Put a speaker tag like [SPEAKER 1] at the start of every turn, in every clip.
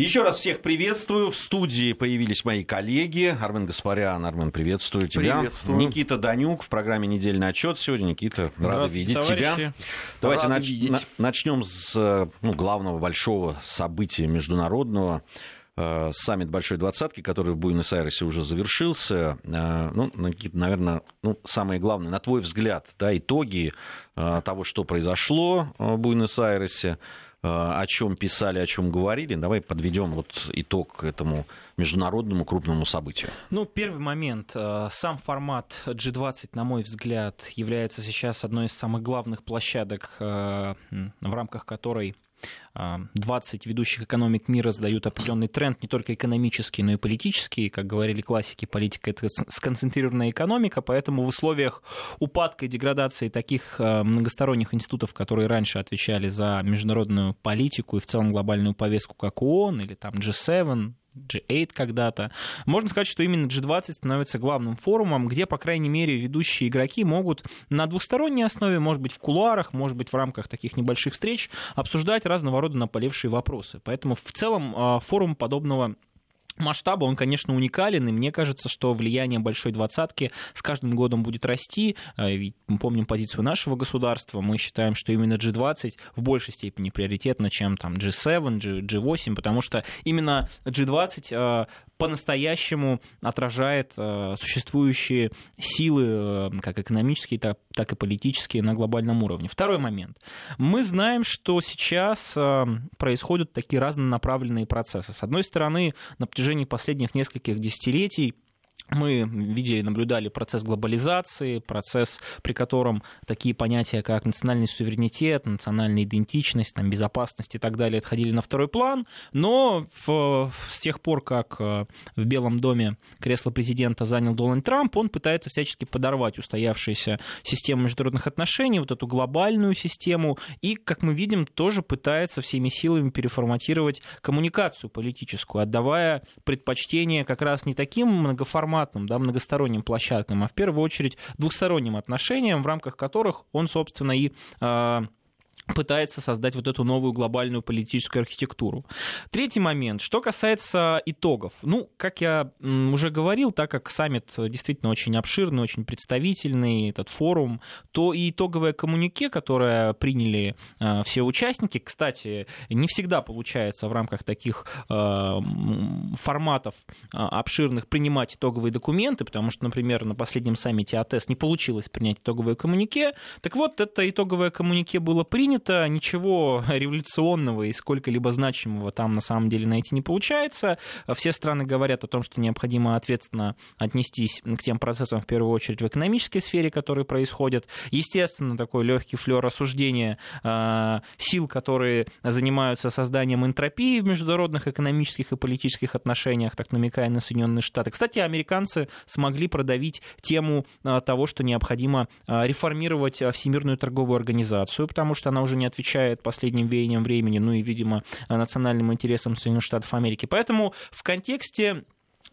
[SPEAKER 1] Еще раз всех приветствую. В студии появились мои коллеги. Армен Гаспарян. Армен, приветствую тебя.
[SPEAKER 2] Приветствую.
[SPEAKER 1] Никита Данюк в программе «Недельный отчет». Сегодня, Никита, рада видеть
[SPEAKER 2] товарищи.
[SPEAKER 1] тебя. Давайте
[SPEAKER 2] Рады
[SPEAKER 1] нач-
[SPEAKER 2] видеть.
[SPEAKER 1] на- начнем с э, ну, главного большого события международного. э, Саммит Большой Двадцатки, который в Буэнос-Айресе уже завершился. Э, Ну, Никита, наверное, ну, самое главное, на твой взгляд, да, итоги того, что произошло в Буэнос-Айресе, о чем писали, о чем говорили. Давай подведем вот итог этому международному крупному событию.
[SPEAKER 2] Ну, первый момент. Э, Сам формат G20, на мой взгляд, является сейчас одной из самых главных площадок, э, в рамках которой э, 20 ведущих экономик мира задают определенный тренд, не только экономический, но и политический. Как говорили классики, политика — это сконцентрированная экономика, поэтому в условиях упадка и деградации таких э, многосторонних институтов, которые раньше отвечали за международную политику и в целом глобальную повестку, как ООН или там G7, G8 когда-то. Можно сказать, что именно G20 становится главным форумом, где, по крайней мере, ведущие игроки могут на двусторонней основе, может быть, в кулуарах, может быть, в рамках таких небольших встреч обсуждать разного рода наполевшие вопросы. Поэтому в целом э, форум подобного масштаба, он, конечно, уникален, и мне кажется, что влияние большой двадцатки с каждым годом будет расти. Э, Ведь мы помним позицию нашего государства, мы считаем, что именно G20 в большей степени приоритетно, чем там G7, G- G8, потому что именно G20 э, по-настоящему отражает э, существующие силы, э, как экономические, так, и политические на глобальном уровне. Второй момент. Мы знаем, что сейчас э, происходят такие разнонаправленные процессы. С одной стороны, на протяжении последних нескольких десятилетий мы видели, наблюдали процесс глобализации, процесс, при котором такие понятия, как национальный суверенитет, национальная идентичность, там, безопасность и так далее отходили на второй план. Но в- с тех пор, как э, в Белом доме кресло президента занял Дональд Трамп, он пытается всячески подорвать устоявшуюся систему международных отношений, вот эту глобальную систему, и, как мы видим, тоже пытается всеми силами переформатировать коммуникацию политическую, отдавая предпочтение как раз не таким многоформатным, да, многосторонним площадкам, а в первую очередь двухсторонним отношениям, в рамках которых он, собственно, и э, пытается создать вот эту новую глобальную политическую архитектуру. Третий момент, что касается итогов. Ну, как я уже говорил, так как саммит действительно очень обширный, очень представительный, этот форум, то и итоговое коммунике, которое приняли э, все участники, кстати, не всегда получается в рамках таких э, форматов э, обширных принимать итоговые документы, потому что, например, на последнем саммите АТЭС не получилось принять итоговое коммунике. Так вот, это итоговое коммунике было принято, ничего революционного и сколько-либо значимого там на самом деле найти не получается. Все страны говорят о том, что необходимо ответственно отнестись к тем процессам, в первую очередь в экономической сфере, которые происходят. Естественно, такой легкий флер осуждения э, сил, которые занимаются созданием энтропии в международных экономических и политических отношениях, так намекая на Соединенные Штаты. Кстати, американцы смогли продавить тему э, того, что необходимо э, реформировать Всемирную торговую организацию, потому что она уже не отвечает последним веяниям времени, ну и, видимо, национальным интересам Соединенных Штатов Америки. Поэтому в контексте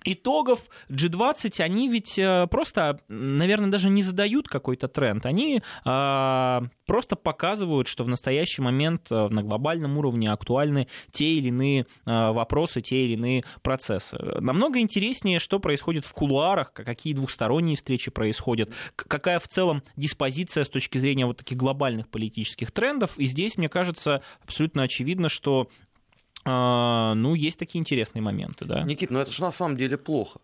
[SPEAKER 2] итогов G20, они ведь э, просто, наверное, даже не задают какой-то тренд. Они э, просто показывают, что в настоящий момент э, на глобальном уровне актуальны те или иные э, вопросы, те или иные процессы. Намного интереснее, что происходит в кулуарах, какие двухсторонние встречи происходят, какая в целом диспозиция с точки зрения вот таких глобальных политических трендов. И здесь, мне кажется, абсолютно очевидно, что а, ну, есть такие интересные моменты, да.
[SPEAKER 3] Никит, ну это же на самом деле плохо.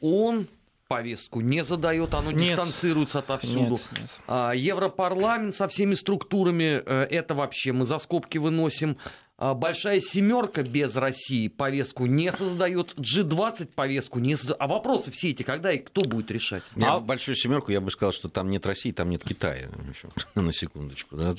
[SPEAKER 3] Он повестку не задает, оно
[SPEAKER 2] Нет.
[SPEAKER 3] дистанцируется отовсюду.
[SPEAKER 2] Нет, нет.
[SPEAKER 3] А, Европарламент со всеми структурами, э, это вообще мы за скобки выносим. А, Большая семерка без России повестку не создает, G20 повестку не создает. А вопросы все эти, когда и кто будет решать?
[SPEAKER 1] Я
[SPEAKER 2] А-
[SPEAKER 1] большую семерку, я бы сказал, что там нет России, там нет Китая. Еще, на секундочку. Да?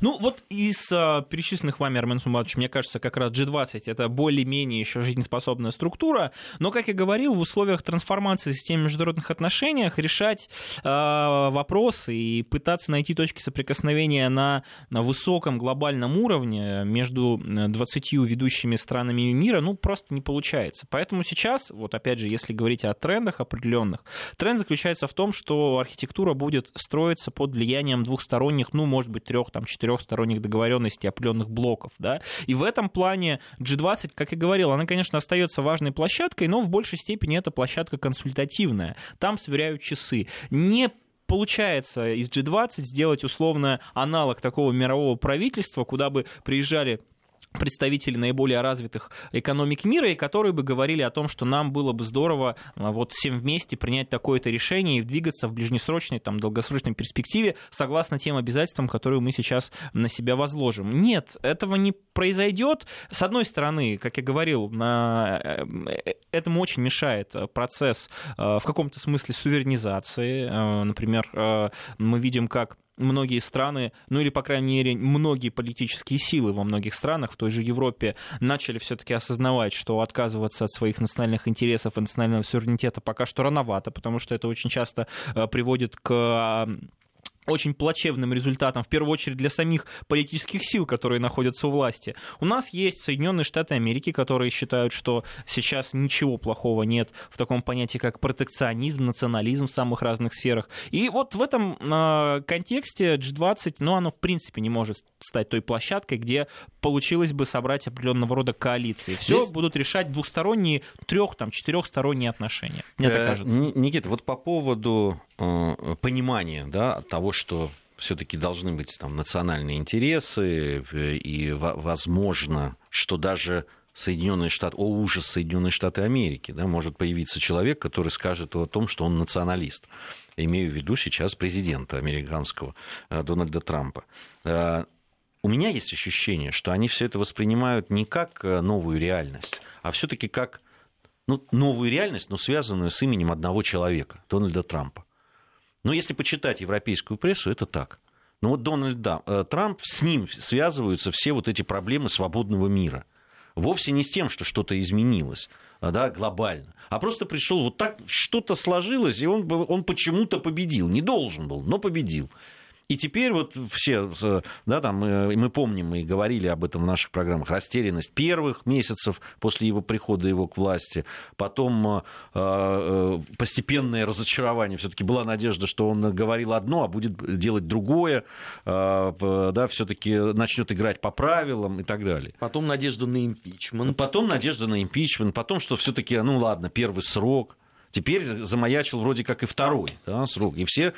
[SPEAKER 2] Ну, вот из а, перечисленных вами, Армен Сумбатович, мне кажется, как раз G20 это более-менее еще жизнеспособная структура, но, как я говорил, в условиях трансформации системы международных отношениях решать а, вопросы и пытаться найти точки соприкосновения на, на высоком глобальном уровне между между 20 ведущими странами мира, ну, просто не получается. Поэтому сейчас, вот опять же, если говорить о трендах определенных, тренд заключается в том, что архитектура будет строиться под влиянием двухсторонних, ну, может быть, трех, там, четырехсторонних договоренностей определенных блоков, да, и в этом плане G20, как я говорил, она, конечно, остается важной площадкой, но в большей степени это площадка консультативная. Там сверяют часы. Не получается из G20 сделать условно аналог такого мирового правительства, куда бы приезжали представители наиболее развитых экономик мира, и которые бы говорили о том, что нам было бы здорово а, вот всем вместе принять такое-то решение и двигаться в ближнесрочной, там, долгосрочной перспективе согласно тем обязательствам, которые мы сейчас на себя возложим. Нет, этого не произойдет. С одной стороны, как я говорил, э, этому очень мешает процесс э, в каком-то смысле суверенизации. Например, мы видим, как многие страны, ну или, по крайней мере, многие политические силы во многих странах, в той же Европе, начали все-таки осознавать, что отказываться от своих национальных интересов и национального суверенитета пока что рановато, потому что это очень часто э, приводит к очень плачевным результатом, в первую очередь для самих политических сил, которые находятся у власти. У нас есть Соединенные Штаты Америки, которые считают, что сейчас ничего плохого нет в таком понятии, как протекционизм, национализм в самых разных сферах. И вот в этом э, контексте G20, ну, оно в принципе не может стать той площадкой, где получилось бы собрать определенного рода коалиции. Все Здесь... будут решать двухсторонние, трех, там, четырехсторонние отношения. Мне так э, кажется.
[SPEAKER 1] Никита, вот по поводу э, понимания да, того, что все-таки должны быть там национальные интересы, и возможно, что даже Соединенные Штаты, о ужас Соединенные Штаты Америки, да, может появиться человек, который скажет о том, что он националист. Имею в виду сейчас президента американского э, Дональда Трампа. У меня есть ощущение, что они все это воспринимают не как э, новую реальность, а все-таки как ну, новую реальность, но связанную с именем одного человека, Дональда Трампа. Но если почитать европейскую прессу, это так. Но вот Дональд э, Трамп, с ним связываются все вот эти проблемы свободного мира. Вовсе не с тем, что что-то изменилось э, да, глобально, а просто пришел вот так, что-то сложилось, и он, он почему-то победил. Не должен был, но победил. И теперь вот все, да, там, мы, помним, мы говорили об этом в наших программах, растерянность первых месяцев после его прихода его к власти, потом э, э постепенное разочарование. Все-таки была надежда, что он говорил одно, а будет делать другое, э, да, все-таки начнет играть по правилам и так далее.
[SPEAKER 3] Потом надежда на импичмент.
[SPEAKER 1] Потом надежда на импичмент, потом, что все-таки, ну ладно, первый срок, Теперь замаячил вроде как и второй да, срок. И все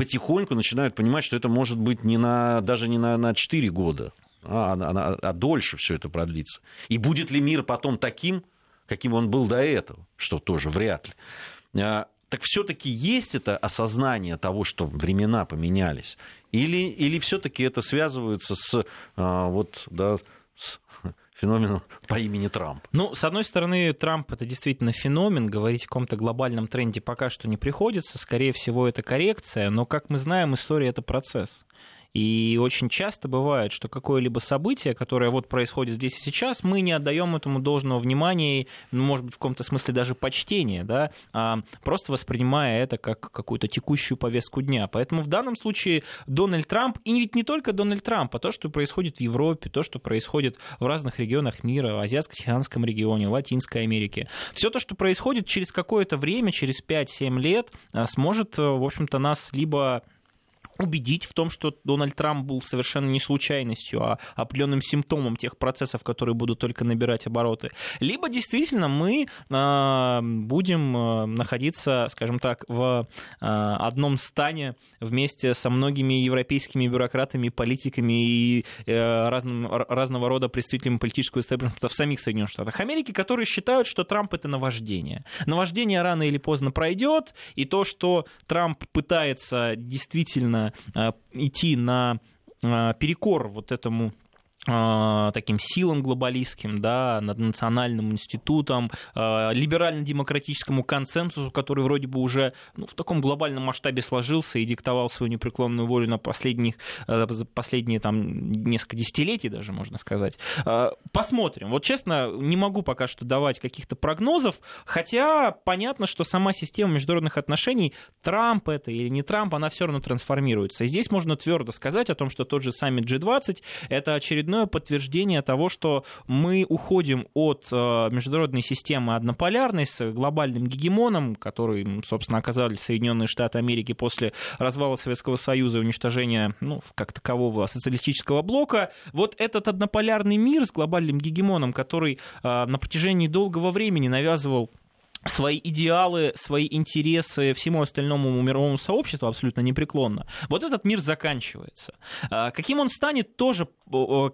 [SPEAKER 1] потихоньку начинают понимать, что это может быть не на, даже не на, на 4 года, а, а, а дольше все это продлится. И будет ли мир потом таким, каким он был до этого, что тоже вряд ли. А, так все-таки есть это осознание того, что времена поменялись? Или, или все-таки это связывается с, а, вот, да, с феномену по имени Трамп?
[SPEAKER 2] Ну, с одной стороны, Трамп это действительно феномен, говорить о каком-то глобальном тренде пока что не приходится, скорее всего, это коррекция, но, как мы знаем, история это процесс. И очень часто бывает, что какое-либо событие, которое вот происходит здесь и сейчас, мы не отдаем этому должного внимания, ну, может быть, в каком-то смысле даже почтения, да, а просто воспринимая это как какую-то текущую повестку дня. Поэтому в данном случае Дональд Трамп, и ведь не только Дональд Трамп, а то, что происходит в Европе, то, что происходит в разных регионах мира, в Азиатско-Тихоокеанском регионе, Латинской Америке, все то, что происходит через какое-то время, через 5-7 лет, а, сможет, в общем-то, нас либо убедить в том, что Дональд Трамп был совершенно не случайностью, а определенным симптомом тех процессов, которые будут только набирать обороты. Либо действительно мы э, будем э, находиться, скажем так, в э, одном стане вместе со многими европейскими бюрократами, политиками и э, разным, разного рода представителями политического истеблишмента в самих Соединенных Штатах Америки, которые считают, что Трамп это наваждение. Наваждение рано или поздно пройдет, и то, что Трамп пытается действительно идти на э, перекор вот этому таким силам глобалистским, да, над национальным институтом, а, либерально-демократическому консенсусу, который вроде бы уже ну, в таком глобальном масштабе сложился и диктовал свою непреклонную волю на последних, э, последние там, несколько десятилетий даже, можно сказать. А, посмотрим. Вот честно, не могу пока что давать каких-то прогнозов, хотя понятно, что сама система международных отношений, Трамп это или не Трамп, она все равно трансформируется. И здесь можно твердо сказать о том, что тот же саммит G20 это очередной очередное подтверждение того, что мы уходим от э, международной системы однополярной с глобальным гегемоном, который, собственно, оказались Соединенные Штаты Америки после развала Советского Союза и уничтожения, ну, как такового социалистического блока. Вот этот однополярный мир с глобальным гегемоном, который э, на протяжении долгого времени навязывал свои идеалы, свои интересы всему остальному мировому сообществу абсолютно непреклонно. Вот этот мир заканчивается. А, каким он станет, тоже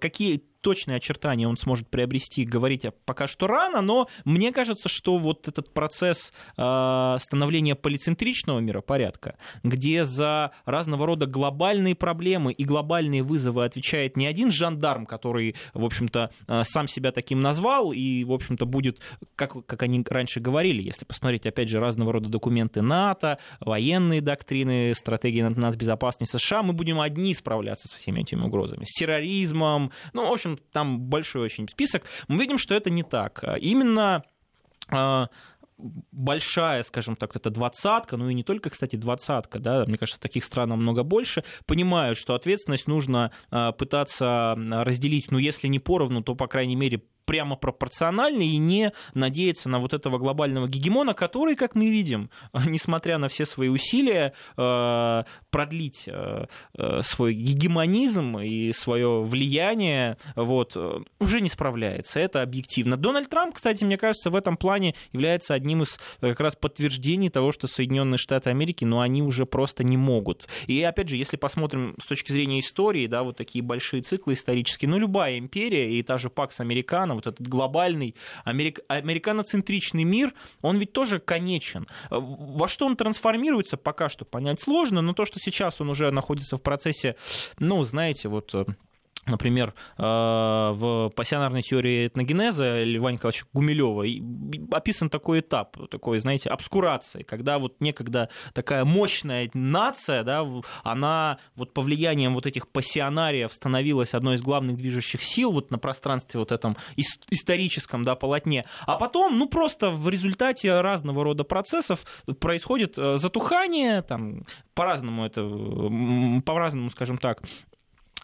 [SPEAKER 2] какие точные очертания он сможет приобрести, говорить пока что рано, но мне кажется, что вот этот процесс э, становления полицентричного миропорядка, где за разного рода глобальные проблемы и глобальные вызовы отвечает не один жандарм, который, в общем-то, э, сам себя таким назвал и, в общем-то, будет, как, как они раньше говорили, если посмотреть, опять же, разного рода документы НАТО, военные доктрины, стратегии нас безопасности США, мы будем одни справляться со всеми этими угрозами. С терроризмом, ну, в общем, там большой очень список, мы видим, что это не так. Именно а, большая, скажем так, это двадцатка, ну и не только, кстати, двадцатка, да, мне кажется, таких стран намного больше, понимают, что ответственность нужно а, пытаться разделить, ну, если не поровну, то, по крайней мере, прямо пропорциональны и не надеяться на вот этого глобального гегемона, который, как мы видим, несмотря на все свои усилия э, продлить э, э, свой гегемонизм и свое влияние, вот, уже не справляется. Это объективно. Дональд Трамп, кстати, мне кажется, в этом плане является одним из как раз подтверждений того, что Соединенные Штаты Америки, ну, они уже просто не могут. И опять же, если посмотрим с точки зрения истории, да, вот такие большие циклы исторические, ну, любая империя и та же Пакс Американо, вот этот глобальный америк... американоцентричный мир, он ведь тоже конечен. Во что он трансформируется, пока что понять сложно, но то, что сейчас он уже находится в процессе, ну, знаете, вот э, например, э, в пассионарной теории этногенеза Льва Николаевича Гумилева описан такой этап, такой, знаете, обскурации, когда вот некогда такая мощная нация, да, она вот по влиянием вот этих пассионариев становилась одной из главных движущих сил вот на пространстве вот этом историческом, да, полотне, а потом, ну, просто в результате разного рода процессов происходит э, затухание, там, по-разному это, по-разному, скажем так,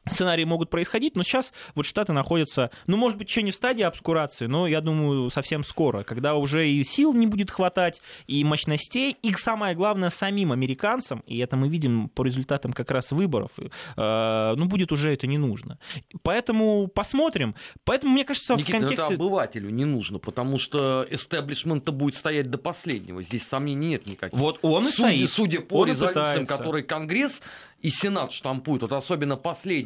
[SPEAKER 2] сценарии могут происходить, но сейчас вот Штаты находятся, ну, может быть, еще не в стадии обскурации, но, я думаю, совсем скоро, когда уже и сил не будет хватать, и мощностей, и самое главное, самим американцам, и это мы видим по результатам как раз выборов, э, ну, будет уже это не нужно. Поэтому посмотрим. Поэтому, мне кажется,
[SPEAKER 3] Никита,
[SPEAKER 2] в ну, контексте...
[SPEAKER 3] это обывателю не нужно, потому что эстеблишмент будет стоять до последнего. Здесь сомнений нет никаких.
[SPEAKER 2] Вот он и
[SPEAKER 3] судя,
[SPEAKER 2] стоит.
[SPEAKER 3] Судя по он резолюциям, которые Конгресс и Сенат штампует. Вот особенно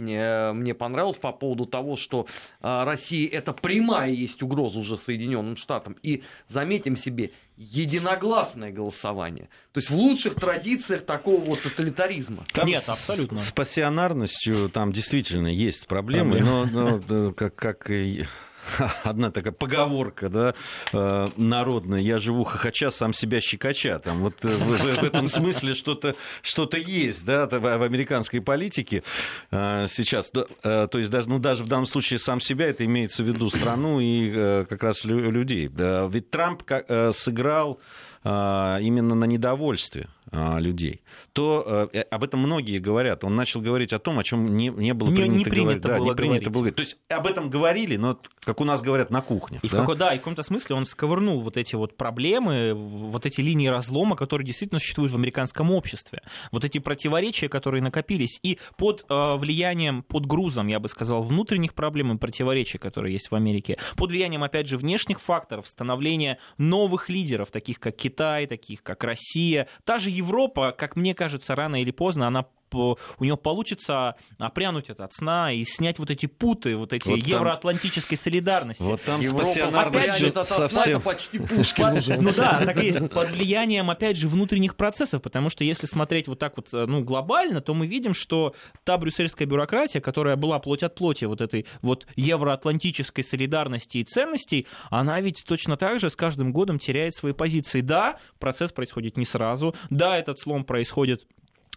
[SPEAKER 3] последнее мне понравилось по поводу того, что а, Россия это прямая есть угроза уже Соединенным Штатам. И заметим себе, единогласное голосование. То есть в лучших традициях такого вот тоталитаризма.
[SPEAKER 1] Там Нет, абсолютно. С пассионарностью там действительно есть проблемы, проблемы. но, но как, как и одна такая поговорка, да, э, народная, я живу хохоча, сам себя щекоча. Там вот э, в, в этом смысле что-то что есть, да, в американской политике э, сейчас. То есть даже, ну, даже в данном случае сам себя, это имеется в виду страну и как раз людей. Ведь Трамп сыграл именно на недовольстве людей, то э, об этом многие говорят. Он начал говорить о том, о чем не, не было
[SPEAKER 2] не,
[SPEAKER 1] принято,
[SPEAKER 2] не принято
[SPEAKER 1] говорить. Да,
[SPEAKER 2] было
[SPEAKER 1] не принято
[SPEAKER 2] говорить.
[SPEAKER 1] было говорить. То есть об этом говорили, но, как у нас говорят, на кухне.
[SPEAKER 2] И да? В какой, да, и в каком-то смысле он сковырнул вот эти вот проблемы, вот эти линии разлома, которые действительно существуют в американском обществе. Вот эти противоречия, которые накопились. И под э, влиянием, под грузом, я бы сказал, внутренних проблем и противоречий, которые есть в Америке, под влиянием, опять же, внешних факторов, становления новых лидеров, таких как Китай, таких как Россия, та же Европа, как мне кажется, рано или поздно она у него получится опрянуть это от сна и снять вот эти путы, вот эти вот там, евроатлантической солидарности.
[SPEAKER 1] Вот там опять же, совсем...
[SPEAKER 3] почти Пушкин уже.
[SPEAKER 2] Ну да, так и есть. Под влиянием, опять же, внутренних процессов, потому что если смотреть вот так вот ну, глобально, то мы видим, что та брюссельская бюрократия, которая была плоть от плоти вот этой вот евроатлантической солидарности и ценностей, она ведь точно так же с каждым годом теряет свои позиции. Да, процесс происходит не сразу, да, этот слом происходит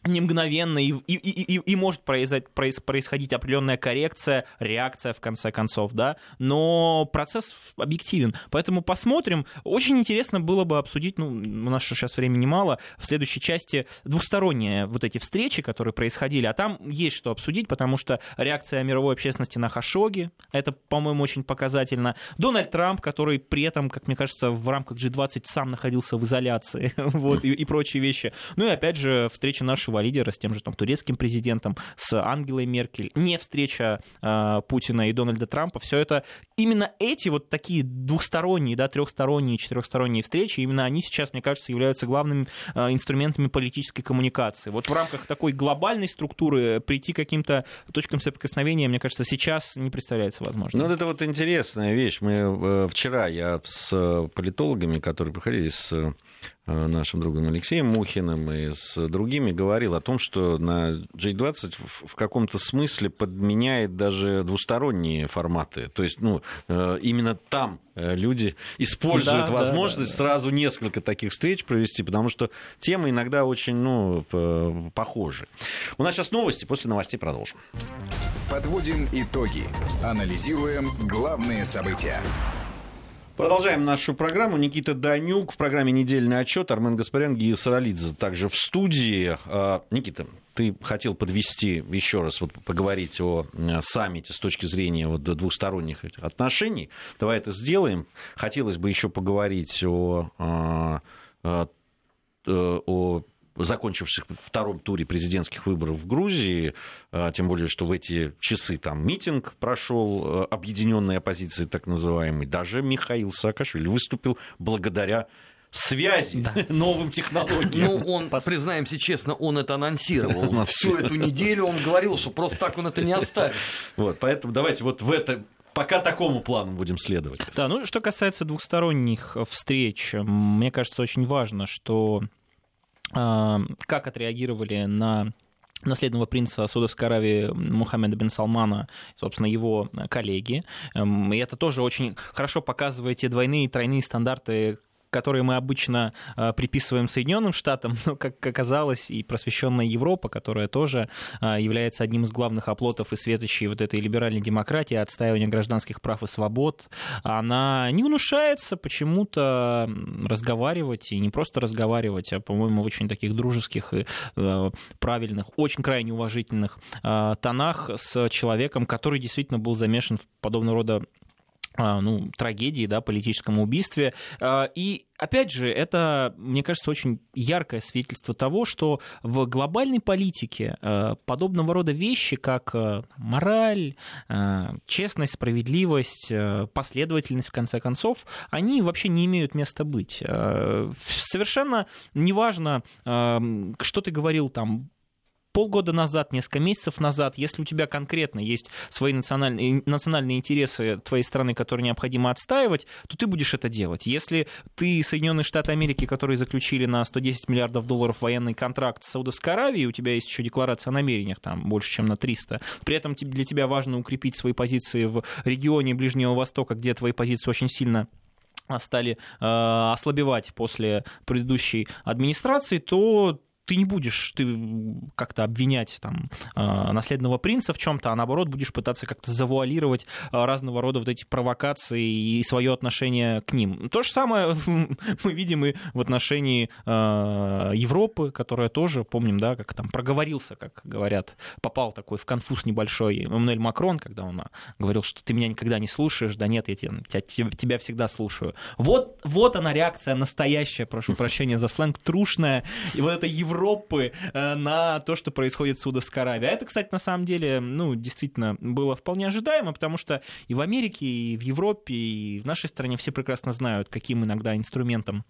[SPEAKER 2] не мгновенно, и, и, и, и, может происходить определенная коррекция, реакция, в конце концов, да, но процесс объективен. Поэтому посмотрим. Очень интересно было бы обсудить, ну, у нас сейчас времени мало, в следующей части двусторонние вот эти встречи, которые происходили, а там есть что обсудить, потому что реакция мировой общественности на Хашоги, это, по-моему, очень показательно. Дональд Трамп, который при этом, как мне кажется, в рамках G20 сам находился в изоляции, вот, и, и прочие вещи. Ну и опять же, встреча нашего нашего лидера с тем же там, турецким президентом, с Ангелой Меркель, не встреча э, Путина и Дональда Трампа, все это именно эти вот такие двухсторонние, да, трехсторонние, четырехсторонние встречи, именно они сейчас, мне кажется, являются главными э, инструментами политической коммуникации. Вот в рамках такой глобальной структуры прийти к каким-то точкам соприкосновения, мне кажется, сейчас не представляется возможным.
[SPEAKER 1] Ну, это вот интересная вещь. Мы э, вчера я с политологами, которые приходили с Э, нашим другом Алексеем Мухиным и с другими говорил о том, что на G20 в каком-то смысле подменяет даже двусторонние форматы. То есть, ну, э, именно там э, люди используют да, возможность да, да, да. сразу несколько таких встреч провести, потому что темы иногда очень, ну, похожи. У нас сейчас новости, после новостей продолжим.
[SPEAKER 4] Подводим итоги. Анализируем главные события.
[SPEAKER 1] Продолжаем нашу программу. Никита Данюк в программе «Недельный отчет». Армен Гаспарян, Гия Саралидзе также в студии. А, Никита, ты хотел подвести еще раз, вот, поговорить о саммите с точки зрения вот, двусторонних отношений. Давай это сделаем. Хотелось бы еще поговорить о, о, а, а, о закончивших втором туре президентских выборов в Грузии, а, тем более, что в эти часы там митинг прошел а, объединенной оппозиции, так называемый, даже Михаил Саакашвили выступил благодаря связи да. новым технологиям.
[SPEAKER 3] Ну, он, признаемся честно, он это анонсировал. Всю эту неделю он говорил, что просто так он это не оставит.
[SPEAKER 1] Вот, поэтому давайте вот в это пока такому плану будем следовать.
[SPEAKER 2] Да, ну что касается двухсторонних встреч, мне кажется, очень важно, что как отреагировали на наследного принца Саудовской Аравии Мухаммеда бен Салмана, собственно, его коллеги. Эм, и это тоже очень хорошо показывает те двойные и тройные стандарты, которые мы обычно э, приписываем Соединенным Штатам, но, как оказалось, и просвещенная Европа, которая тоже э, является одним из главных оплотов и светочей вот этой либеральной демократии, отстаивания гражданских прав и свобод, она не внушается почему-то разговаривать, и не просто разговаривать, а, по-моему, в очень таких дружеских и э, правильных, очень крайне уважительных тонах с человеком, который действительно был замешан в подобного рода ну, трагедии, да, политическом убийстве. А, и, опять же, это, мне кажется, очень яркое свидетельство того, что в глобальной политике а, подобного рода вещи, как мораль, честность, справедливость, последовательность, в конце концов, они вообще не имеют места быть. Совершенно неважно, что ты говорил там полгода назад, несколько месяцев назад, если у тебя конкретно есть свои национальные, национальные интересы твоей страны, которые необходимо отстаивать, то ты будешь это делать. Если ты Соединенные Штаты Америки, которые заключили на 110 миллиардов долларов военный контракт с Саудовской Аравией, у тебя есть еще декларация о намерениях, там больше, чем на 300, при этом для тебя важно укрепить свои позиции в регионе Ближнего Востока, где твои позиции очень сильно стали э, ослабевать после предыдущей администрации, то ты не будешь ты как-то обвинять там, а, наследного принца в чем-то, а наоборот будешь пытаться как-то завуалировать а, разного рода вот эти провокации и свое отношение к ним. То же самое мы видим и в отношении а, Европы, которая тоже, помним, да, как там проговорился, как говорят, попал такой в конфуз небольшой Эммануэль Макрон, когда он говорил, что ты меня никогда не слушаешь, да нет, я тебя, тебя всегда слушаю. Вот, вот она реакция настоящая, прошу прощения за сленг, трушная, и вот это Европа Европы э, на то, что происходит в Саудовской Аравии. А это, кстати, на самом деле, ну, действительно было вполне ожидаемо, потому что и в Америке, и в Европе, и в нашей стране все прекрасно знают, каким иногда инструментом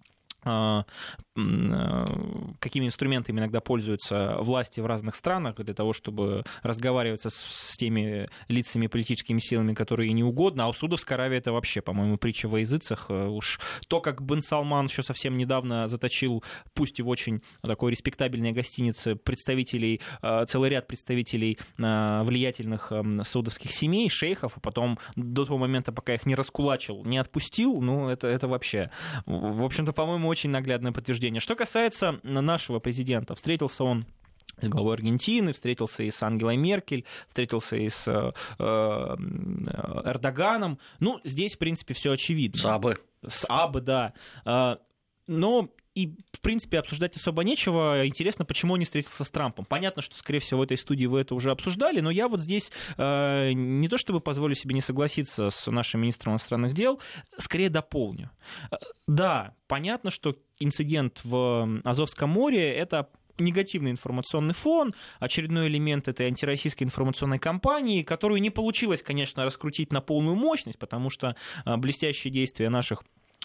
[SPEAKER 2] какими инструментами иногда пользуются власти в разных странах для того, чтобы разговаривать с теми лицами, политическими силами, которые не угодно. А у Судовской Аравии это вообще, по-моему, притча во языцах. Э, уж то, как Бен Салман еще совсем недавно заточил, пусть и в очень такой респектабельной гостинице, представителей, э, целый ряд представителей э, влиятельных саудовских семей, шейхов, а потом до того момента, пока их не раскулачил, не отпустил, ну, это, это вообще... В общем-то, по-моему, очень наглядное подтверждение. Что касается нашего президента, встретился он с главой Аргентины, встретился и с Ангелой Меркель, встретился и с э, э, Эрдоганом. Ну, здесь, в принципе, все очевидно.
[SPEAKER 1] С Абы.
[SPEAKER 2] С Абы, да. Э, но и, в принципе, обсуждать особо нечего. Интересно, почему он не встретился с Трампом. Понятно, что, скорее всего, в этой студии вы это уже обсуждали, но я вот здесь э, не то чтобы позволю себе не согласиться с нашим министром иностранных дел, скорее дополню. Э, да, понятно, что инцидент в Азовском море — это негативный информационный фон, очередной элемент этой антироссийской информационной кампании, которую не получилось, конечно, раскрутить на полную мощность, потому что э, блестящие действия наших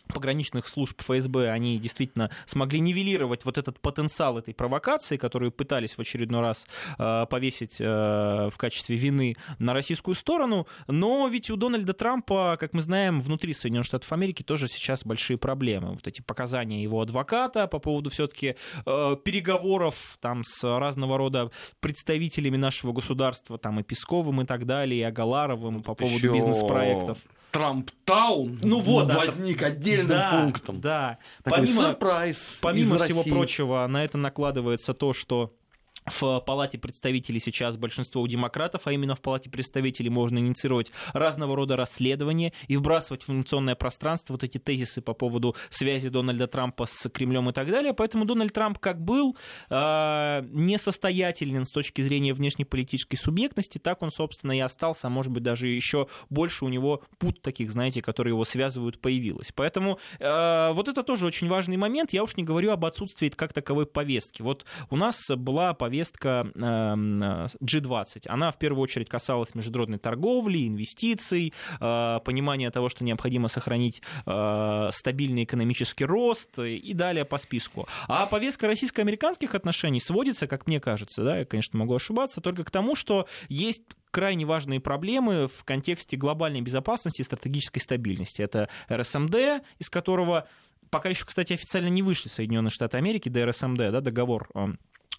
[SPEAKER 2] пограничных служб ФСБ, они действительно смогли нивелировать вот этот потенциал этой провокации, которую пытались в очередной раз э, повесить э, в качестве вины на российскую сторону. Но ведь у Дональда Трампа, как мы знаем, внутри Соединенных Штатов Америки тоже сейчас большие проблемы. Вот эти показания его адвоката по поводу все-таки э, переговоров там с разного рода представителями нашего государства, там и Песковым и так далее, и Агаларовым по поводу бизнес-проектов.
[SPEAKER 3] Трамптаун
[SPEAKER 2] ну вот,
[SPEAKER 3] возник
[SPEAKER 2] да,
[SPEAKER 3] отдельным
[SPEAKER 2] да,
[SPEAKER 3] пунктом.
[SPEAKER 2] Да.
[SPEAKER 3] Такой
[SPEAKER 2] помимо,
[SPEAKER 3] сюрприз
[SPEAKER 2] помимо всего
[SPEAKER 3] России.
[SPEAKER 2] прочего, на это накладывается то, что в Палате представителей сейчас большинство у демократов, а именно в Палате представителей можно инициировать разного рода расследования и вбрасывать в информационное пространство вот эти тезисы по поводу связи Дональда Трампа с Кремлем и так далее. Поэтому Дональд Трамп как был э, несостоятелен с точки зрения внешнеполитической субъектности, так он, собственно, и остался, а может быть, даже еще больше у него пут таких, знаете, которые его связывают, появилось. Поэтому э, вот это тоже очень важный момент. Я уж не говорю об отсутствии как таковой повестки. Вот у нас была повестка повестка G20. Она в первую очередь касалась международной торговли, инвестиций, э, понимания того, что необходимо сохранить э, стабильный экономический рост и далее по списку. А повестка российско-американских отношений сводится, как мне кажется, да, я, конечно, могу ошибаться, только к тому, что есть крайне важные проблемы в контексте глобальной безопасности и стратегической стабильности. Это РСМД, из которого пока еще, кстати, официально не вышли Соединенные Штаты Америки, ДРСМД, да, договор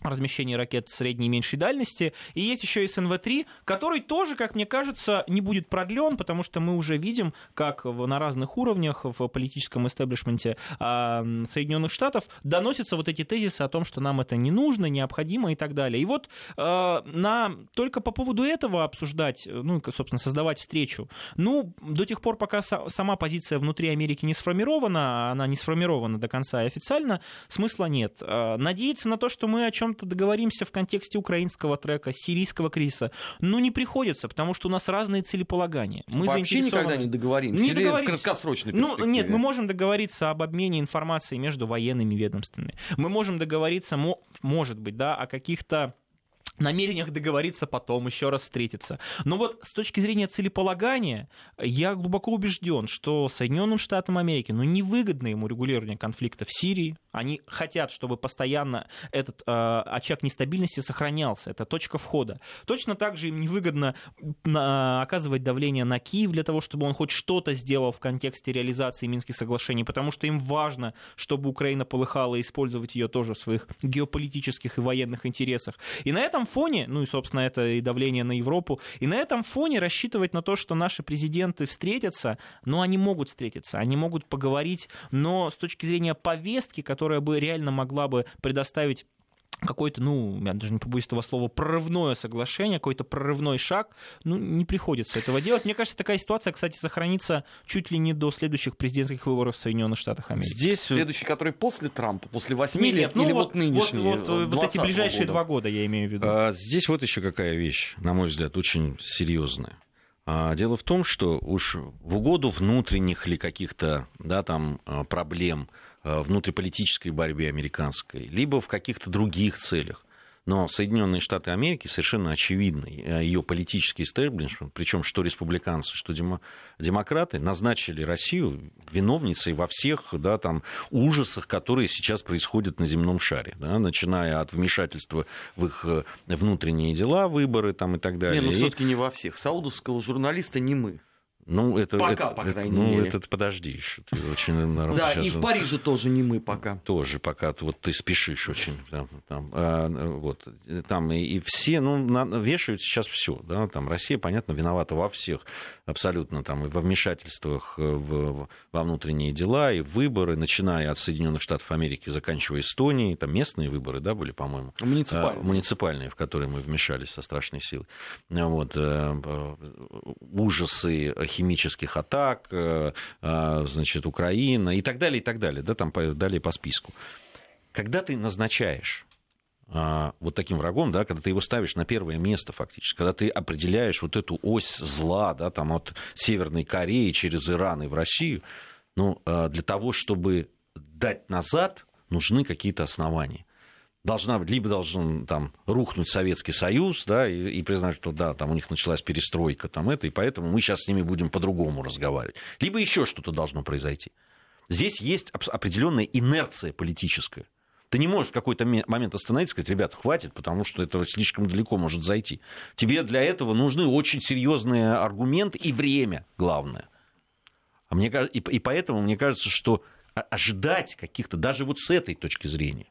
[SPEAKER 2] размещения ракет средней и меньшей дальности. И есть еще и СНВ-3, который тоже, как мне кажется, не будет продлен, потому что мы уже видим, как на разных уровнях в политическом истеблишменте а, Соединенных Штатов доносятся вот эти тезисы о том, что нам это не нужно, необходимо и так далее. И вот а, на, только по поводу этого обсуждать, ну, собственно, создавать встречу, ну, до тех пор, пока сама позиция внутри Америки не сформирована, она не сформирована до конца и официально, смысла нет. А, надеяться на то, что мы о чем чем-то договоримся в контексте украинского трека, сирийского кризиса. Ну, не приходится, потому что у нас разные целеполагания.
[SPEAKER 3] Мы Вообще никогда не договоримся?
[SPEAKER 2] Не договоримся.
[SPEAKER 3] в краткосрочной
[SPEAKER 2] Ну, нет, мы можем договориться об обмене информацией между военными ведомствами. Мы можем договориться, может быть, да, о каких-то намерениях договориться потом, еще раз встретиться. Но вот с точки зрения целеполагания, я глубоко убежден, что Соединенным Штатам Америки ну, невыгодно ему регулирование конфликта в Сирии. Они хотят, чтобы постоянно этот э, очаг нестабильности сохранялся. Это точка входа. Точно так же им невыгодно на, оказывать давление на Киев для того, чтобы он хоть что-то сделал в контексте реализации Минских соглашений, потому что им важно, чтобы Украина полыхала и использовать ее тоже в своих геополитических и военных интересах. И на этом фоне, ну и, собственно, это и давление на Европу, и на этом фоне рассчитывать на то, что наши президенты встретятся, ну, они могут встретиться, они могут поговорить, но с точки зрения повестки, которая бы реально могла бы предоставить какой-то, ну, я даже не побоюсь этого слова, прорывное соглашение, какой-то прорывной шаг, ну, не приходится этого делать. Мне кажется, такая ситуация, кстати, сохранится чуть ли не до следующих президентских выборов в Соединенных Штатах Америки.
[SPEAKER 3] Здесь... Следующий, который после Трампа, после 8 Нет, лет, ну, или вот, вот нынешний?
[SPEAKER 2] Вот, вот, вот эти ближайшие года. два года, я имею в виду.
[SPEAKER 1] А, здесь вот еще какая вещь, на мой взгляд, очень серьезная. А, дело в том, что уж в угоду внутренних ли каких-то да, там, а, проблем внутриполитической борьбе американской, либо в каких-то других целях. Но Соединенные Штаты Америки совершенно очевидно, э, ее политический истеблишмент, причем что республиканцы, что демократы, назначили Россию виновницей во всех да, там, ужасах, которые сейчас происходят на земном шаре, да, начиная от вмешательства в их э, внутренние дела, выборы там, и так далее.
[SPEAKER 3] Не, ну все-таки не во всех. Саудовского журналиста не мы.
[SPEAKER 1] Ну, это,
[SPEAKER 3] Пока,
[SPEAKER 1] это,
[SPEAKER 3] по крайней
[SPEAKER 1] ну,
[SPEAKER 3] мере.
[SPEAKER 1] это подожди еще. Ты очень, наверное,
[SPEAKER 3] Да,
[SPEAKER 1] сейчас
[SPEAKER 3] и в Париже тоже не мы пока.
[SPEAKER 1] тоже пока вот ты спешишь очень там, там, а, вот там и, и все ну на- вешают сейчас все да там Россия понятно виновата во всех абсолютно там и во вмешательствах э, в, во внутренние дела и выборы начиная от Соединенных Штатов Америки заканчивая Эстонией там местные выборы да были по-моему
[SPEAKER 3] Муниципальные.
[SPEAKER 1] а, муниципальные, в которые мы вмешались со страшной силой. Вот, э, ужасы химических атак, э, э, значит, Украина и так далее, и так далее, да, там далее по списку. Когда ты назначаешь а, вот таким врагом, да, когда ты его ставишь на первое место фактически, когда ты определяешь вот эту ось зла, да, там от Северной Кореи через Иран и в Россию, ну, а, для того, чтобы дать назад, нужны какие-то основания должна либо должен там рухнуть Советский Союз, да, и, и признать, что да, там у них началась перестройка, там это, и поэтому мы сейчас с ними будем по-другому разговаривать. Либо еще что-то должно произойти. Здесь есть определенная инерция политическая. Ты не можешь в какой-то ме- момент остановиться и сказать, ребята, хватит, потому что это слишком далеко может зайти. Тебе для этого нужны очень серьезные аргументы и время, главное. А мне, и, и поэтому мне кажется, что ожидать каких-то, даже вот с этой точки зрения,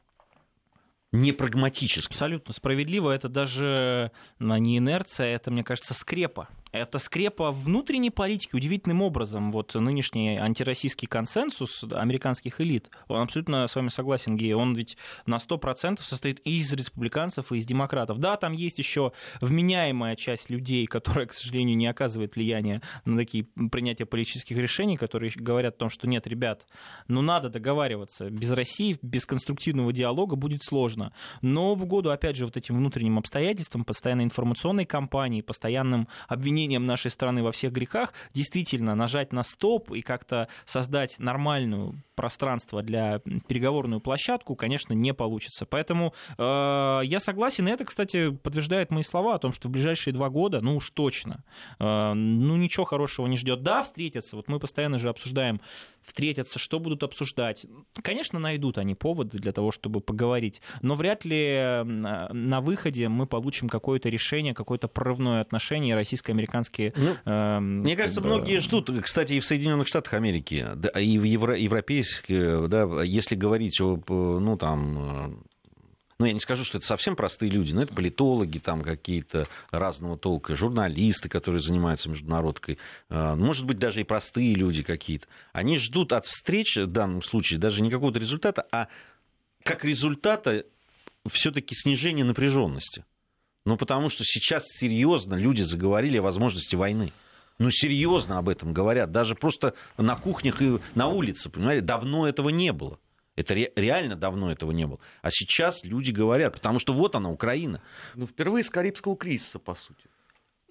[SPEAKER 1] не прагматически.
[SPEAKER 2] Абсолютно справедливо. Это даже а, не инерция, это, мне кажется, скрепа. Это скрепа внутренней политики удивительным образом. Вот нынешний антироссийский консенсус американских элит, он абсолютно с вами согласен, Гея, он ведь на 100% состоит из республиканцев, и из демократов. Да, там есть еще вменяемая часть людей, которая, к сожалению, не оказывает влияния на такие принятия политических решений, которые говорят о том, что нет, ребят, ну надо договариваться. Без России, без конструктивного диалога будет сложно. Но в году, опять же, вот этим внутренним обстоятельствам, постоянной информационной кампании, постоянным обвинением нашей страны во всех грехах, действительно нажать на стоп и как-то создать нормальную пространство для переговорную площадку, конечно, не получится. Поэтому э, я согласен, и это, кстати, подтверждает мои слова о том, что в ближайшие два года, ну уж точно, э, ну ничего хорошего не ждет. Да, встретятся, вот мы постоянно же обсуждаем, встретятся, что будут обсуждать. Конечно, найдут они поводы для того, чтобы поговорить, но вряд ли э, на выходе мы получим какое-то решение, какое-то прорывное отношение российско-американские.
[SPEAKER 1] Ну,
[SPEAKER 2] э,
[SPEAKER 1] Мне кажется,
[SPEAKER 2] бы,
[SPEAKER 1] многие ждут, кстати, и в Соединенных Штатах Америки, да, и в евро- европейских, да, если говорить об, ну, там, э, ну, я не скажу, что это совсем простые люди, но это политологи там какие-то разного толка, журналисты, которые занимаются международкой, э, может быть, даже и простые люди какие-то. Они ждут от встречи в данном случае даже не какого-то результата, а как результата все-таки снижение напряженности. Ну, потому что сейчас серьезно люди заговорили о возможности войны. Ну, серьезно об этом говорят. Даже просто на кухнях и на улице, понимаете, давно этого не было. Это ре- реально давно этого не было. А сейчас люди говорят, потому что вот она, Украина.
[SPEAKER 3] Ну, впервые с Карибского кризиса, по сути.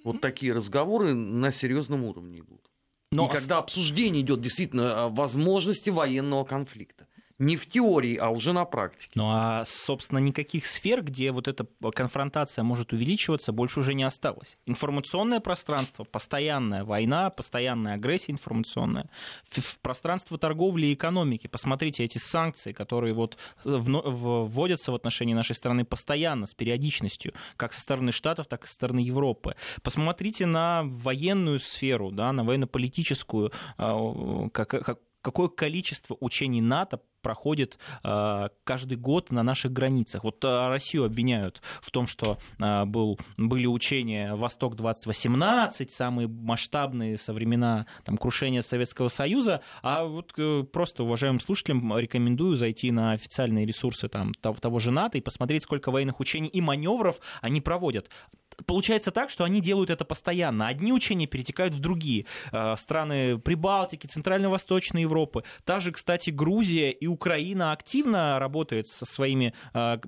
[SPEAKER 3] Вот такие разговоры на серьезном уровне идут.
[SPEAKER 2] Но
[SPEAKER 3] И когда обсуждение идет действительно о возможности военного конфликта. Не в теории, а уже на практике.
[SPEAKER 2] Ну а, собственно, никаких сфер, где вот эта конфронтация может увеличиваться, больше уже не осталось. Информационное пространство, постоянная война, постоянная агрессия информационная, в, пространство торговли и экономики. Посмотрите эти санкции, которые вот в- вводятся в отношении нашей страны постоянно, с периодичностью, как со стороны Штатов, так и со стороны Европы. Посмотрите на военную сферу, да, на военно-политическую, а, как, как- какое количество учений НАТО проходит э, каждый год на наших границах. Вот э, Россию обвиняют в том, что э, был, были учения «Восток-2018», самые масштабные со времена там, крушения Советского Союза, а вот э, просто уважаемым слушателям рекомендую зайти на официальные ресурсы там, того, того же НАТО и посмотреть, сколько военных учений и маневров они проводят. Получается так, что они делают это постоянно. Одни учения перетекают в другие. Э, Страны Прибалтики, Центрально-Восточной Европы. Та же, кстати, Грузия и Украина активно работает со своими э,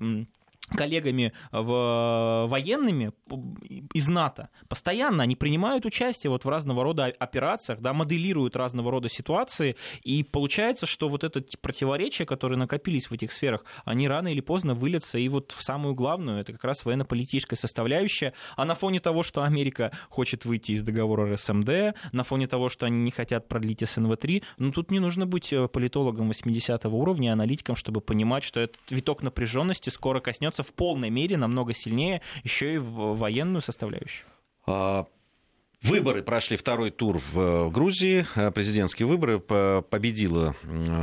[SPEAKER 2] коллегами в военными из НАТО. Постоянно они принимают участие вот в разного рода операциях, да, моделируют разного рода ситуации, и получается, что вот это противоречия, которые накопились в этих сферах, они рано или поздно выльются и вот в самую главную, это как раз военно-политическая составляющая, а на фоне того, что Америка хочет выйти из договора РСМД, на фоне того, что они не хотят продлить СНВ-3, ну тут не нужно быть политологом 80 уровня, аналитиком, чтобы понимать, что этот виток напряженности скоро коснется в полной мере, намного сильнее, еще и в военную составляющую.
[SPEAKER 1] А, Выборы прошли второй тур в Грузии, президентские выборы. Победила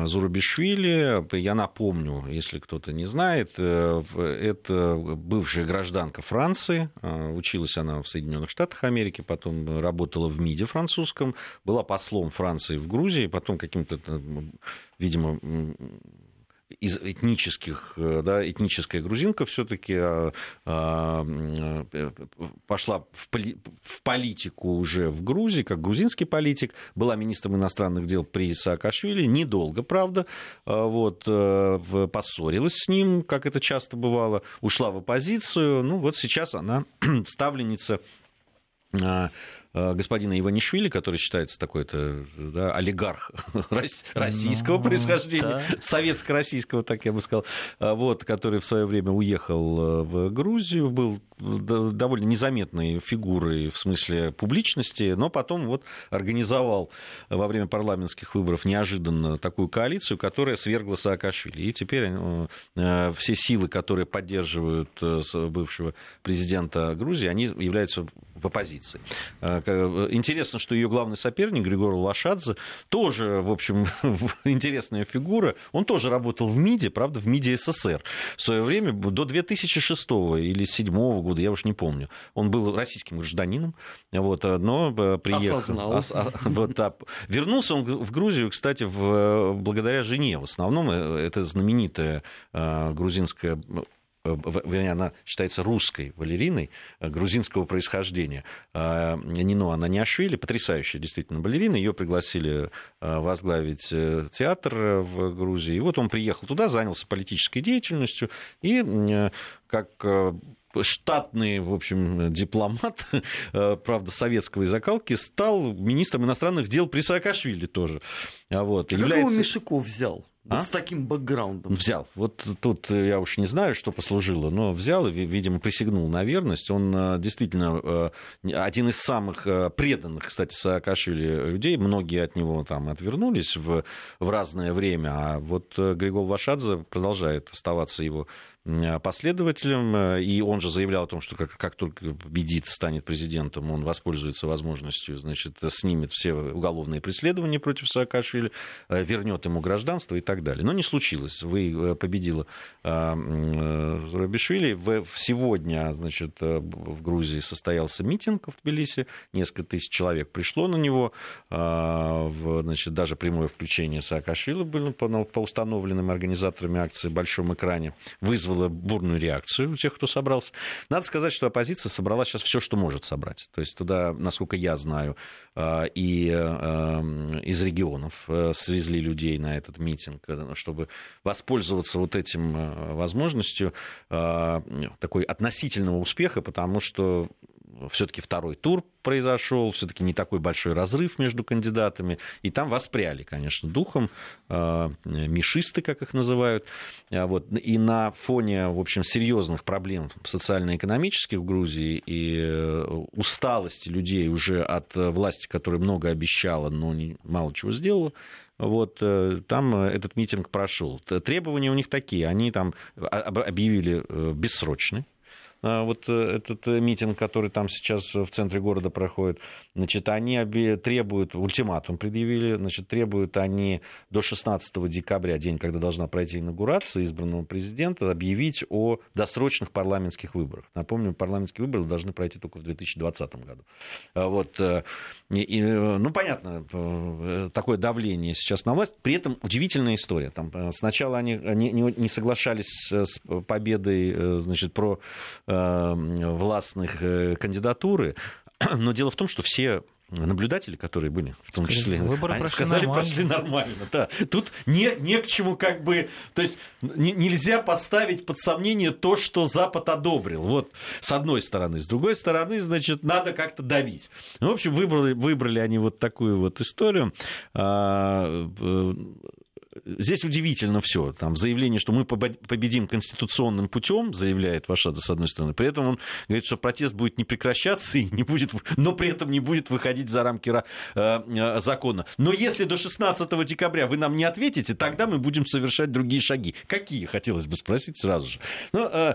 [SPEAKER 1] Зурабишвили. Я напомню, если кто-то не знает, это бывшая гражданка Франции. Училась она в Соединенных Штатах Америки, потом работала в МИДе французском, была послом Франции в Грузии, потом каким-то, видимо, из этнических, э, да, этническая грузинка все-таки а, а, э, пошла в, поли, в политику уже в Грузии, как грузинский политик, была министром иностранных дел при Саакашвили, недолго, правда, а, вот, э, поссорилась с ним, как это часто бывало, ушла в оппозицию, ну вот сейчас она ставленница Э, господина Иванишвили, который считается такой-то да, олигарх российского ну, происхождения, да. советско-российского, так я бы сказал, э, вот, который в свое время уехал э, в Грузию, был довольно незаметной фигурой в смысле публичности, но потом вот организовал во время парламентских выборов неожиданно такую коалицию, которая свергла Саакашвили. И теперь все силы, которые поддерживают бывшего президента Грузии, они являются в оппозиции. Э, интересно, что ее главный соперник, Григорий Лошадзе, тоже, в общем, интересная фигура. Он тоже работал в МИДе, правда, в МИДе СССР. В свое время, до 2006 или 2007 года, я уж не помню, он был российским гражданином, вот, э, но э, приехал... Ос, а, вот, а, вернулся он в Грузию, кстати, в, благодаря жене. В основном это знаменитая грузинская Э, вернее, она считается русской балериной э, грузинского происхождения. А, Нино Ананиашвили, потрясающая действительно балерина, ее пригласили э, возглавить театр в Грузии. И вот он приехал туда, занялся политической деятельностью и как штатный, в общем, дипломат, правда, советской закалки, стал министром иностранных дел при Саакашвили тоже.
[SPEAKER 3] А вот, а является... Какого Мишиков взял? Вот а? с таким бэкграундом.
[SPEAKER 1] Взял. Вот тут я уж не знаю, что послужило, но взял и, видимо, присягнул на верность. Он э, действительно э, один из самых э, преданных, кстати, Саакашвили людей. Многие от него там отвернулись в, в разное время. А вот Григол Вашадзе продолжает оставаться его последователем, э, и он же заявлял о том, что как, как только победит, станет президентом, он воспользуется возможностью, значит, снимет все уголовные преследования против Саакашвили, э, вернет ему гражданство и так далее. Но не случилось. Вы э, победила Зурабишвили. Сегодня, значит, в Грузии состоялся митинг в Тбилиси, несколько тысяч человек пришло на него, значит, даже прямое включение Саакашвили было по установленным организаторами акции большом экране, вызвало вызвало бурную реакцию у тех, кто собрался. Надо сказать, что оппозиция собрала сейчас все, что может собрать. То есть туда, насколько я знаю, а, и а, из регионов э, свезли людей на этот митинг, э, чтобы воспользоваться вот этим э, возможностью такой относительного успеха, потому что все-таки второй тур произошел, все-таки не такой большой разрыв между кандидатами, и там воспряли, конечно, духом, э, мишисты, как их называют, а вот, и на фоне, в общем, серьезных проблем социально-экономических в Грузии и э, усталости людей уже от власти, которая много обещала, но мало чего сделала, вот э, там этот митинг прошел. Требования у них такие, они там объявили бессрочный, вот э, этот э, митинг, который там сейчас в центре города проходит, значит, они требуют, ультиматум предъявили, значит, требуют они до 16 декабря, день, когда должна пройти инаугурация избранного президента, объявить о досрочных парламентских выборах. Напомню, парламентские выборы должны пройти только в 2020 году. А вот, э, и, ну, понятно, такое давление сейчас на власть. При этом удивительная история. Там, сначала они не, не соглашались с победой значит, про властных э, кандидатуры. Но дело в том, что все наблюдатели, которые были, в том числе,
[SPEAKER 2] выборы они
[SPEAKER 1] сказали,
[SPEAKER 2] нормально.
[SPEAKER 1] прошли нормально. Да. Тут не, не к чему как бы... То есть не, нельзя поставить под сомнение то, что Запад одобрил. Вот с одной стороны. С другой стороны, значит, надо как-то давить. Ну, в общем, выбрали, выбрали они вот такую вот историю. Здесь удивительно все. Там заявление, что мы победим конституционным путем, заявляет Вашада с одной стороны. При этом он говорит, что протест будет не прекращаться, и не будет, но при этом не будет выходить за рамки э, э, закона. Но если до 16 декабря вы нам не ответите, тогда мы будем совершать другие шаги. Какие, хотелось бы спросить сразу же. Но, ну, э,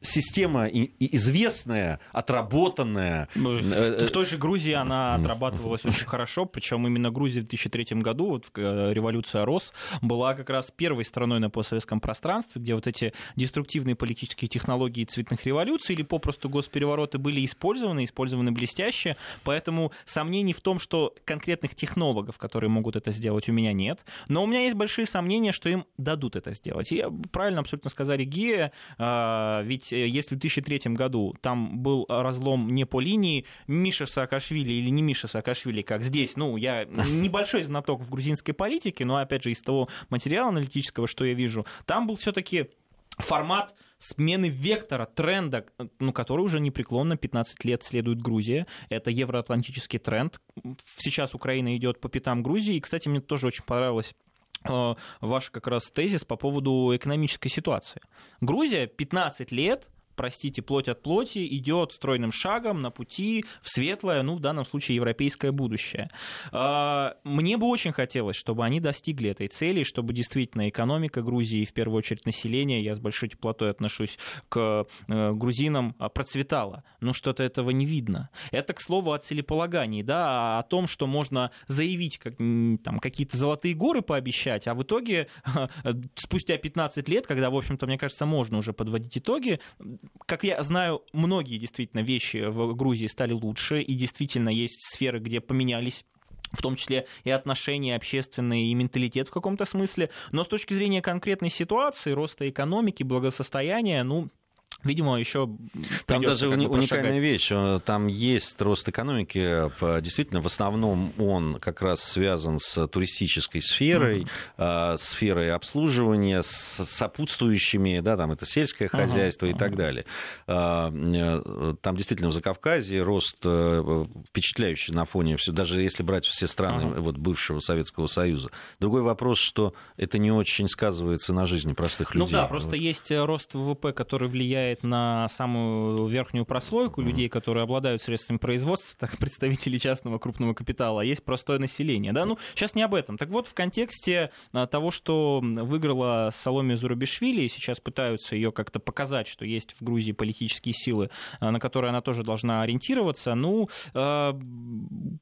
[SPEAKER 1] система известная, отработанная.
[SPEAKER 2] Ну, в той же Грузии она отрабатывалась очень хорошо, причем именно Грузия в 2003 году, вот революция РОС, была как раз первой страной на постсоветском пространстве, где вот эти деструктивные политические технологии цветных революций или попросту госперевороты были использованы, использованы блестяще, поэтому сомнений в том, что конкретных технологов, которые могут это сделать, у меня нет, но у меня есть большие сомнения, что им дадут это сделать. И правильно абсолютно сказали Гея, а, ведь э, если в 2003 году там был разлом не по линии Миша Саакашвили или не Миша Саакашвили, как здесь, ну, я небольшой знаток в грузинской политике, но, опять же, из того материала аналитического, что я вижу, там был все-таки формат смены вектора, тренда, ну, который уже непреклонно 15 лет следует Грузия. Это евроатлантический тренд. Сейчас Украина идет по пятам Грузии. И, кстати, мне тоже очень понравилось э, ваш как раз тезис по поводу экономической ситуации. Грузия 15 лет простите, плоть от плоти, идет стройным шагом на пути в светлое, ну, в данном случае, европейское будущее. А, мне бы очень хотелось, чтобы они достигли этой цели, чтобы действительно экономика Грузии, в первую очередь население, я с большой теплотой отношусь к э, грузинам, а, процветала. Но что-то этого не видно. Это, к слову, о целеполагании, да, о том, что можно заявить как, там, какие-то золотые горы пообещать, а в итоге спустя 15 лет, когда, в общем-то, мне кажется, можно уже подводить итоги, как я знаю, многие действительно вещи в Грузии стали лучше, и действительно есть сферы, где поменялись в том числе и отношения общественные, и менталитет в каком-то смысле. Но с точки зрения конкретной ситуации, роста экономики, благосостояния, ну, Видимо, еще
[SPEAKER 1] там даже бы уникальная вещь. Там есть рост экономики. Действительно, в основном он как раз связан с туристической сферой, mm-hmm. сферой обслуживания, с сопутствующими, да, там это сельское хозяйство uh-huh. и так далее. Э, там действительно в Закавказье рост э, впечатляющий на фоне, даже если брать все страны uh-huh. вот, бывшего Советского Союза. Другой вопрос, что это не очень сказывается на жизни простых людей.
[SPEAKER 2] Ну да, просто вот. есть рост ВВП, который влияет влияет на самую верхнюю прослойку людей, которые обладают средствами производства, так представители частного крупного капитала, а есть простое население. Да? Ну, сейчас не об этом. Так вот, в контексте а, того, что выиграла Соломе Зурабишвили, и сейчас пытаются ее как-то показать, что есть в Грузии политические силы, а, на которые она тоже должна ориентироваться, ну, э,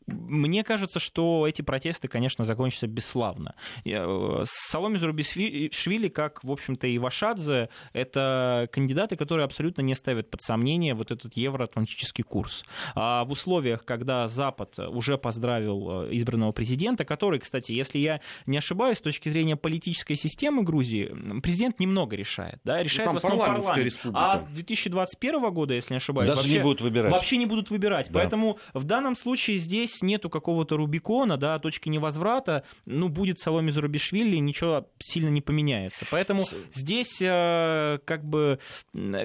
[SPEAKER 2] мне кажется, что эти протесты, конечно, закончатся бесславно. Э, Соломе Зурабишвили, как, в общем-то, и Вашадзе, это кандидаты, которые которые абсолютно не ставят под сомнение вот этот евроатлантический курс. А в условиях, когда Запад уже поздравил э, избранного президента, который, кстати, если я не ошибаюсь, с точки зрения политической системы Грузии, президент немного решает. Да, решает ну, в основном парламент. Республика. А с 2021 года, если не ошибаюсь,
[SPEAKER 1] Даже вообще, не будут выбирать.
[SPEAKER 2] вообще не будут выбирать. Да. Поэтому в данном случае здесь нету какого-то Рубикона, да, точки невозврата. Ну, будет Соломе Зарубишвили, ничего сильно не поменяется. Поэтому с... здесь э, как бы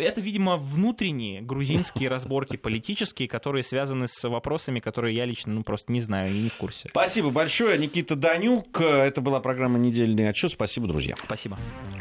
[SPEAKER 2] это, видимо, внутренние грузинские разборки политические, которые связаны с вопросами, которые я лично ну, просто не знаю и не в курсе.
[SPEAKER 1] Спасибо большое, Никита Данюк. Это была программа «Недельный отчет». Спасибо, друзья.
[SPEAKER 2] Спасибо.